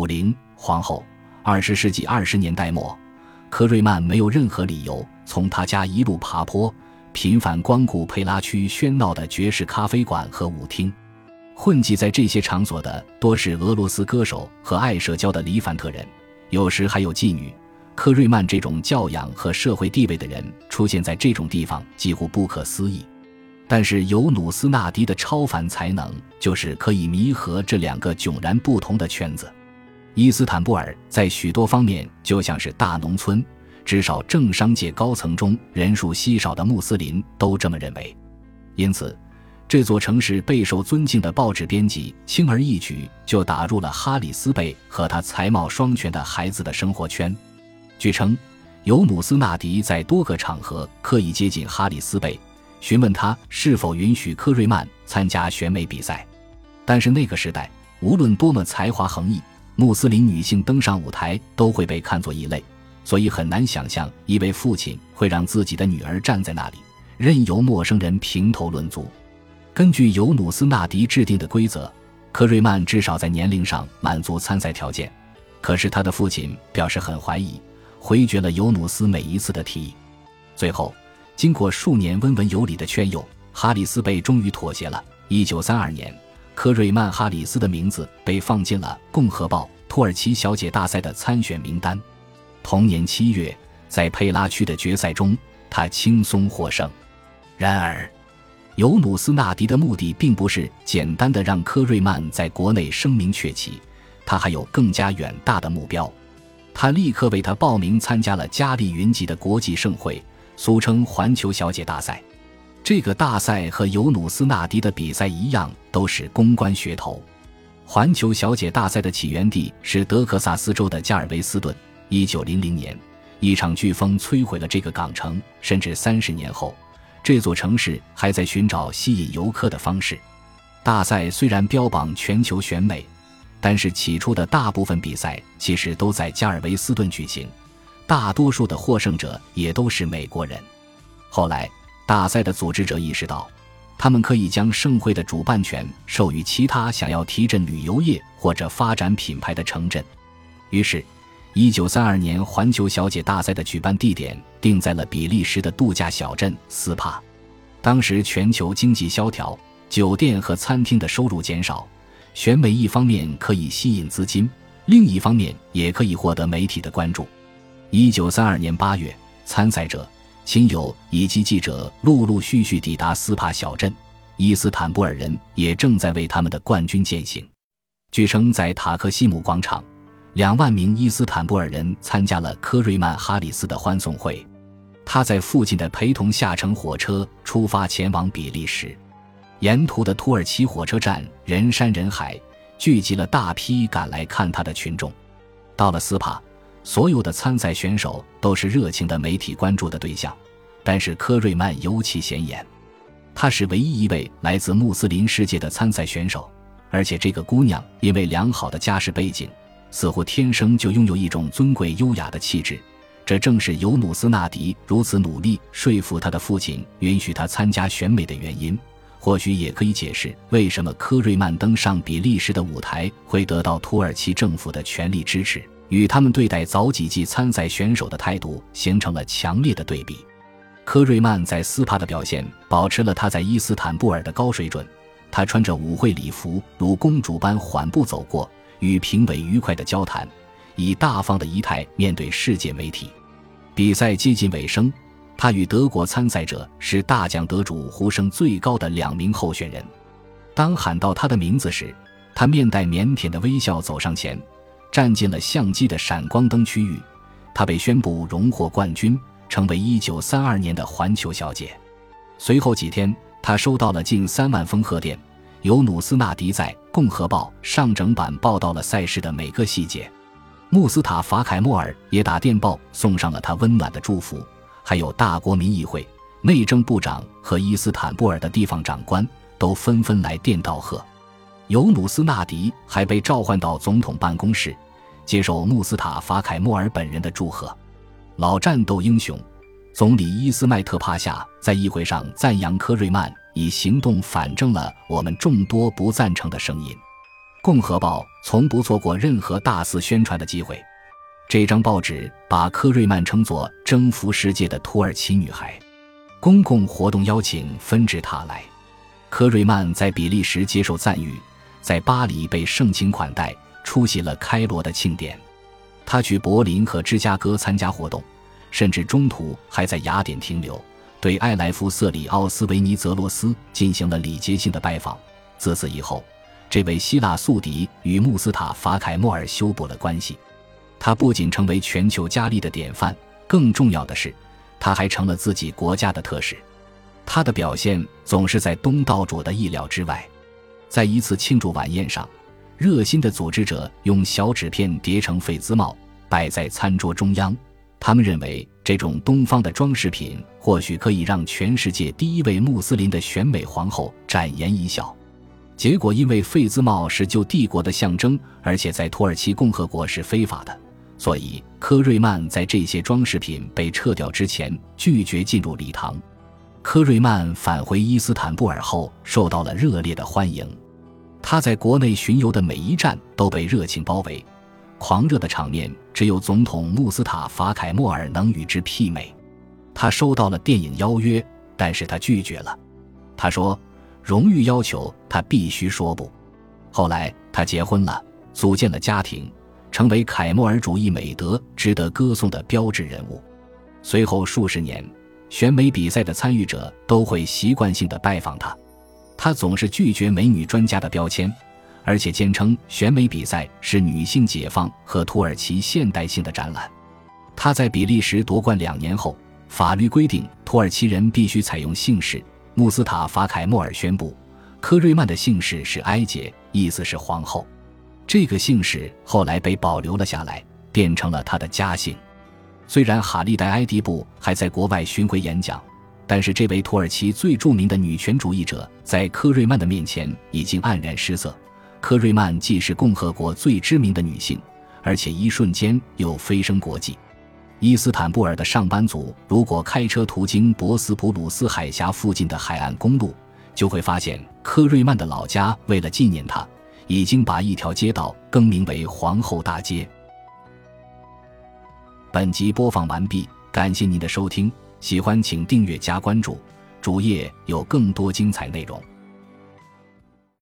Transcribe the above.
武陵皇后。二十世纪二十年代末，科瑞曼没有任何理由从他家一路爬坡，频繁光顾佩拉区喧闹的爵士咖啡馆和舞厅。混迹在这些场所的多是俄罗斯歌手和爱社交的黎凡特人，有时还有妓女。科瑞曼这种教养和社会地位的人出现在这种地方几乎不可思议。但是尤努斯纳迪的超凡才能就是可以弥合这两个迥然不同的圈子。伊斯坦布尔在许多方面就像是大农村，至少政商界高层中人数稀少的穆斯林都这么认为。因此，这座城市备受尊敬的报纸编辑轻而易举就打入了哈里斯贝和他才貌双全的孩子的生活圈。据称，尤努斯纳迪在多个场合刻意接近哈里斯贝。询问他是否允许科瑞曼参加选美比赛，但是那个时代，无论多么才华横溢，穆斯林女性登上舞台都会被看作异类，所以很难想象一位父亲会让自己的女儿站在那里，任由陌生人评头论足。根据尤努斯纳迪制定的规则，科瑞曼至少在年龄上满足参赛条件，可是他的父亲表示很怀疑，回绝了尤努斯每一次的提议，最后。经过数年温文有礼的劝诱，哈里斯贝终于妥协了。一九三二年，科瑞曼·哈里斯的名字被放进了《共和报》土耳其小姐大赛的参选名单。同年七月，在佩拉区的决赛中，他轻松获胜。然而，尤努斯纳迪的目的并不是简单的让科瑞曼在国内声名鹊起，他还有更加远大的目标。他立刻为他报名参加了佳丽云集的国际盛会。俗称环球小姐大赛，这个大赛和尤努斯纳迪的比赛一样，都是公关噱头。环球小姐大赛的起源地是德克萨斯州的加尔维斯顿。一九零零年，一场飓风摧毁了这个港城，甚至三十年后，这座城市还在寻找吸引游客的方式。大赛虽然标榜全球选美，但是起初的大部分比赛其实都在加尔维斯顿举行。大多数的获胜者也都是美国人。后来，大赛的组织者意识到，他们可以将盛会的主办权授予其他想要提振旅游业或者发展品牌的城镇。于是，1932年环球小姐大赛的举办地点定在了比利时的度假小镇斯帕。当时全球经济萧条，酒店和餐厅的收入减少，选美一方面可以吸引资金，另一方面也可以获得媒体的关注。一九三二年八月，参赛者、亲友以及记者陆陆续续抵达斯帕小镇，伊斯坦布尔人也正在为他们的冠军践行。据称，在塔克西姆广场，两万名伊斯坦布尔人参加了科瑞曼·哈里斯的欢送会。他在父亲的陪同下乘火车出发前往比利时，沿途的土耳其火车站人山人海，聚集了大批赶来看他的群众。到了斯帕。所有的参赛选手都是热情的媒体关注的对象，但是科瑞曼尤其显眼。她是唯一一位来自穆斯林世界的参赛选手，而且这个姑娘因为良好的家世背景，似乎天生就拥有一种尊贵优雅的气质。这正是尤努斯纳迪如此努力说服他的父亲允许他参加选美的原因。或许也可以解释为什么科瑞曼登上比利时的舞台会得到土耳其政府的全力支持。与他们对待早几季参赛选手的态度形成了强烈的对比。科瑞曼在斯帕的表现保持了他在伊斯坦布尔的高水准。他穿着舞会礼服，如公主般缓步走过，与评委愉快的交谈，以大方的仪态面对世界媒体。比赛接近尾声，他与德国参赛者是大奖得主呼声最高的两名候选人。当喊到他的名字时，他面带腼腆的微笑走上前。站进了相机的闪光灯区域，她被宣布荣获冠军，成为1932年的环球小姐。随后几天，她收到了近三万封贺电。尤努斯纳迪在《共和报》上整版报道了赛事的每个细节。穆斯塔法·凯莫尔也打电报送上了他温暖的祝福，还有大国民议会、内政部长和伊斯坦布尔的地方长官都纷纷来电道贺。尤努斯纳迪还被召唤到总统办公室，接受穆斯塔法·凯莫尔本人的祝贺。老战斗英雄，总理伊斯迈特·帕夏在议会上赞扬科瑞曼以行动反证了我们众多不赞成的声音。共和报从不错过任何大肆宣传的机会。这张报纸把科瑞曼称作征服世界的土耳其女孩，公共活动邀请纷至沓来。科瑞曼在比利时接受赞誉，在巴黎被盛情款待，出席了开罗的庆典。他去柏林和芝加哥参加活动，甚至中途还在雅典停留，对埃莱夫瑟里奥斯维尼泽罗斯进行了礼节性的拜访。自此以后，这位希腊宿敌与穆斯塔法凯莫尔修补了关系。他不仅成为全球佳丽的典范，更重要的是，他还成了自己国家的特使。他的表现总是在东道主的意料之外。在一次庆祝晚宴上，热心的组织者用小纸片叠成费兹帽，摆在餐桌中央。他们认为这种东方的装饰品或许可以让全世界第一位穆斯林的选美皇后展颜一笑。结果，因为费兹帽是旧帝国的象征，而且在土耳其共和国是非法的。所以，科瑞曼在这些装饰品被撤掉之前拒绝进入礼堂。科瑞曼返回伊斯坦布尔后，受到了热烈的欢迎。他在国内巡游的每一站都被热情包围，狂热的场面只有总统穆斯塔法凯莫尔能与之媲美。他收到了电影邀约，但是他拒绝了。他说：“荣誉要求他必须说不。”后来，他结婚了，组建了家庭。成为凯莫尔主义美德值得歌颂的标志人物。随后数十年，选美比赛的参与者都会习惯性的拜访他。他总是拒绝美女专家的标签，而且坚称选美比赛是女性解放和土耳其现代性的展览。他在比利时夺冠两年后，法律规定土耳其人必须采用姓氏。穆斯塔法凯莫尔宣布，科瑞曼的姓氏是埃杰，意思是皇后。这个姓氏后来被保留了下来，变成了他的家姓。虽然哈利代埃迪布还在国外巡回演讲，但是这位土耳其最著名的女权主义者在科瑞曼的面前已经黯然失色。科瑞曼既是共和国最知名的女性，而且一瞬间又飞升国际。伊斯坦布尔的上班族如果开车途经博斯普鲁斯海峡附近的海岸公路，就会发现科瑞曼的老家为了纪念她。已经把一条街道更名为皇后大街。本集播放完毕，感谢您的收听，喜欢请订阅加关注，主页有更多精彩内容。